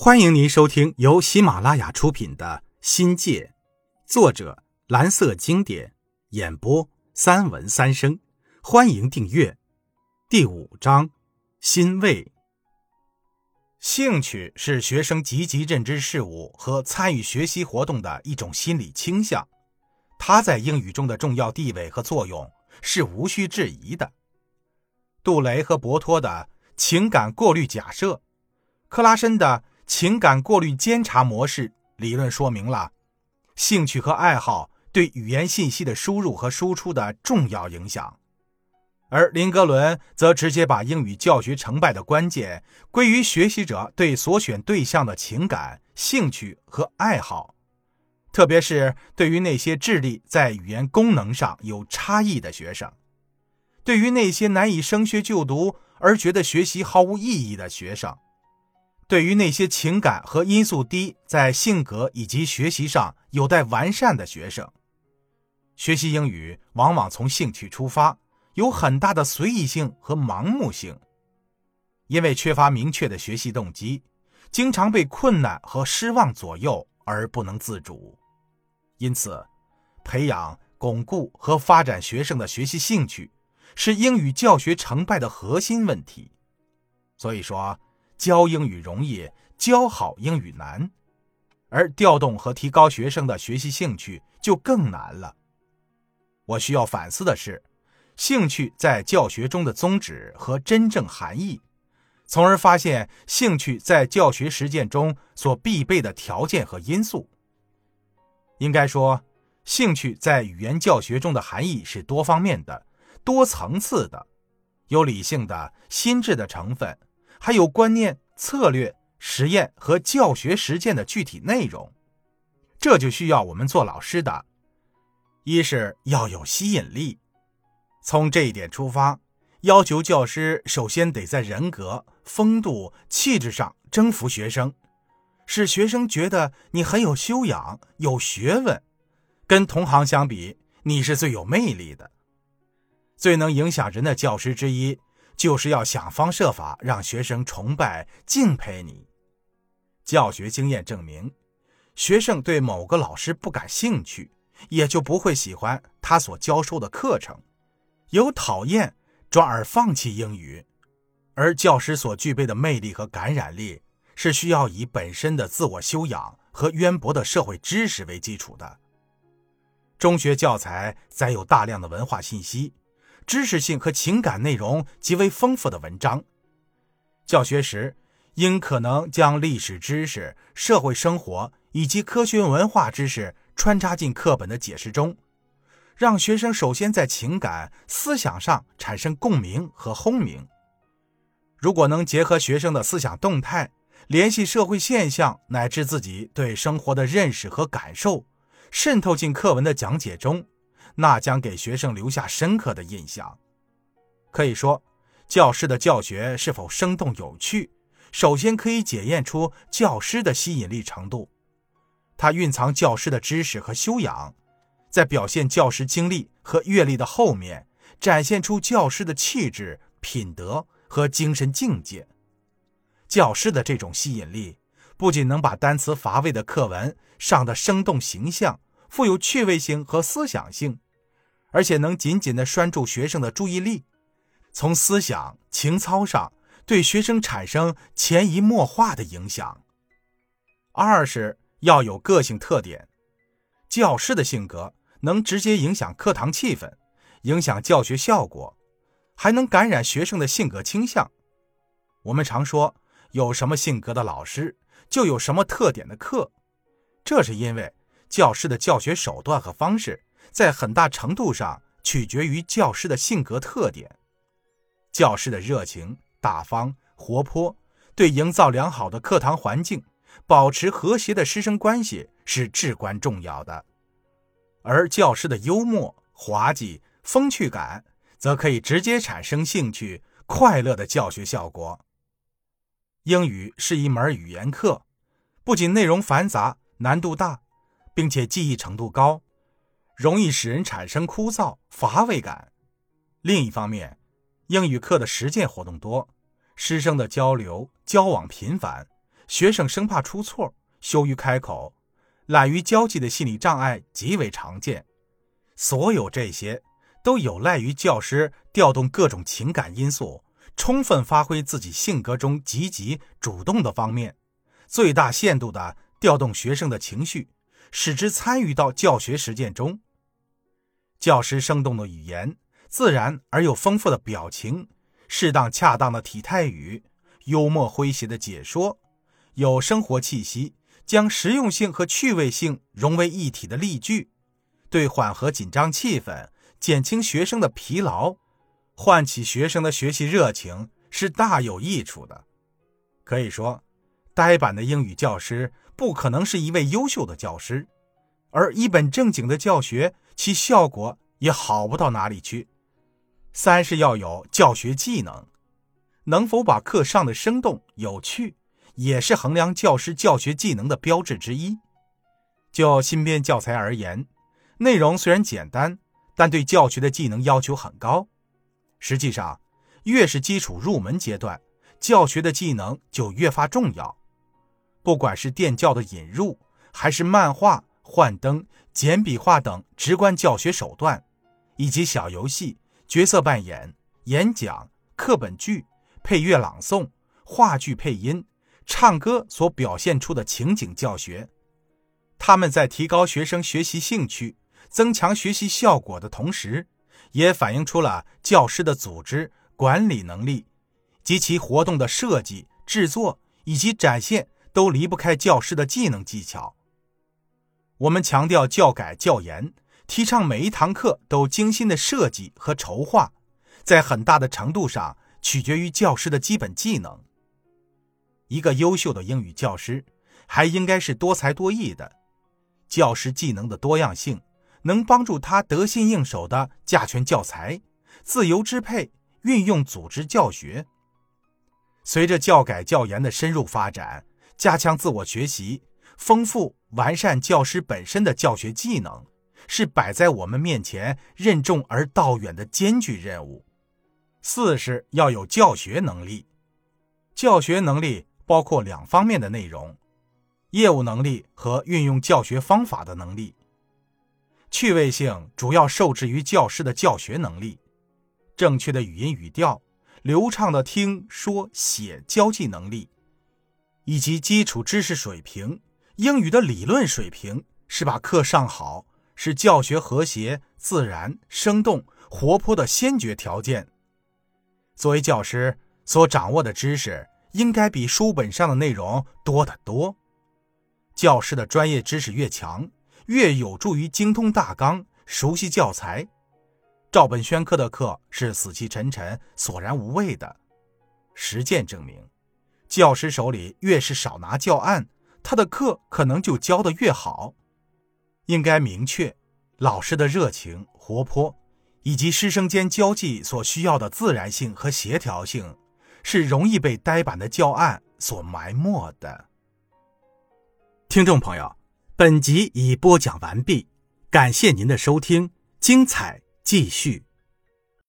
欢迎您收听由喜马拉雅出品的《新界》，作者蓝色经典，演播三文三生。欢迎订阅。第五章：欣慰。兴趣是学生积极认知事物和参与学习活动的一种心理倾向，它在英语中的重要地位和作用是无需质疑的。杜雷和博托的情感过滤假设，克拉申的。情感过滤监察模式理论说明了兴趣和爱好对语言信息的输入和输出的重要影响，而林格伦则直接把英语教学成败的关键归于学习者对所选对象的情感、兴趣和爱好，特别是对于那些智力在语言功能上有差异的学生，对于那些难以升学就读而觉得学习毫无意义的学生。对于那些情感和因素低，在性格以及学习上有待完善的学生，学习英语往往从兴趣出发，有很大的随意性和盲目性。因为缺乏明确的学习动机，经常被困难和失望左右而不能自主。因此，培养、巩固和发展学生的学习兴趣，是英语教学成败的核心问题。所以说。教英语容易，教好英语难，而调动和提高学生的学习兴趣就更难了。我需要反思的是，兴趣在教学中的宗旨和真正含义，从而发现兴趣在教学实践中所必备的条件和因素。应该说，兴趣在语言教学中的含义是多方面的、多层次的，有理性的、心智的成分。还有观念、策略、实验和教学实践的具体内容，这就需要我们做老师的，一是要有吸引力。从这一点出发，要求教师首先得在人格、风度、气质上征服学生，使学生觉得你很有修养、有学问，跟同行相比，你是最有魅力的，最能影响人的教师之一。就是要想方设法让学生崇拜、敬佩你。教学经验证明，学生对某个老师不感兴趣，也就不会喜欢他所教授的课程，由讨厌转而放弃英语。而教师所具备的魅力和感染力，是需要以本身的自我修养和渊博的社会知识为基础的。中学教材载有大量的文化信息。知识性和情感内容极为丰富的文章，教学时应可能将历史知识、社会生活以及科学文化知识穿插进课本的解释中，让学生首先在情感、思想上产生共鸣和轰鸣。如果能结合学生的思想动态，联系社会现象乃至自己对生活的认识和感受，渗透进课文的讲解中。那将给学生留下深刻的印象。可以说，教师的教学是否生动有趣，首先可以检验出教师的吸引力程度。他蕴藏教师的知识和修养，在表现教师经历和阅历的后面，展现出教师的气质、品德和精神境界。教师的这种吸引力，不仅能把单词乏味的课文上的生动形象、富有趣味性和思想性。而且能紧紧地拴住学生的注意力，从思想情操上对学生产生潜移默化的影响。二是要有个性特点，教师的性格能直接影响课堂气氛，影响教学效果，还能感染学生的性格倾向。我们常说，有什么性格的老师，就有什么特点的课，这是因为教师的教学手段和方式。在很大程度上取决于教师的性格特点。教师的热情、大方、活泼，对营造良好的课堂环境、保持和谐的师生关系是至关重要的。而教师的幽默、滑稽、风趣感，则可以直接产生兴趣、快乐的教学效果。英语是一门语言课，不仅内容繁杂、难度大，并且记忆程度高。容易使人产生枯燥乏味感。另一方面，英语课的实践活动多，师生的交流交往频繁，学生生怕出错，羞于开口，懒于交际的心理障碍极为常见。所有这些，都有赖于教师调动各种情感因素，充分发挥自己性格中积极主动的方面，最大限度地调动学生的情绪，使之参与到教学实践中。教师生动的语言，自然而又丰富的表情，适当恰当的体态语，幽默诙谐的解说。有生活气息，将实用性和趣味性融为一体的例句，对缓和紧张气氛、减轻学生的疲劳、唤起学生的学习热情是大有益处的。可以说，呆板的英语教师不可能是一位优秀的教师，而一本正经的教学，其效果也好不到哪里去。三是要有教学技能，能否把课上的生动有趣。也是衡量教师教学技能的标志之一。就新编教材而言，内容虽然简单，但对教学的技能要求很高。实际上，越是基础入门阶段，教学的技能就越发重要。不管是电教的引入，还是漫画、幻灯、简笔画等直观教学手段，以及小游戏、角色扮演、演讲、课本剧、配乐朗诵、话剧配音。唱歌所表现出的情景教学，他们在提高学生学习兴趣、增强学习效果的同时，也反映出了教师的组织管理能力及其活动的设计、制作以及展现都离不开教师的技能技巧。我们强调教改教研，提倡每一堂课都精心的设计和筹划，在很大的程度上取决于教师的基本技能。一个优秀的英语教师，还应该是多才多艺的。教师技能的多样性，能帮助他得心应手的驾权教材，自由支配运用组织教学。随着教改教研的深入发展，加强自我学习，丰富完善教师本身的教学技能，是摆在我们面前任重而道远的艰巨任务。四是要有教学能力，教学能力。包括两方面的内容：业务能力和运用教学方法的能力。趣味性主要受制于教师的教学能力，正确的语音语调、流畅的听说写交际能力，以及基础知识水平、英语的理论水平，是把课上好，是教学和谐、自然、生动、活泼的先决条件。作为教师所掌握的知识。应该比书本上的内容多得多。教师的专业知识越强，越有助于精通大纲、熟悉教材。照本宣科的课是死气沉沉、索然无味的。实践证明，教师手里越是少拿教案，他的课可能就教得越好。应该明确，老师的热情、活泼，以及师生间交际所需要的自然性和协调性。是容易被呆板的教案所埋没的。听众朋友，本集已播讲完毕，感谢您的收听，精彩继续。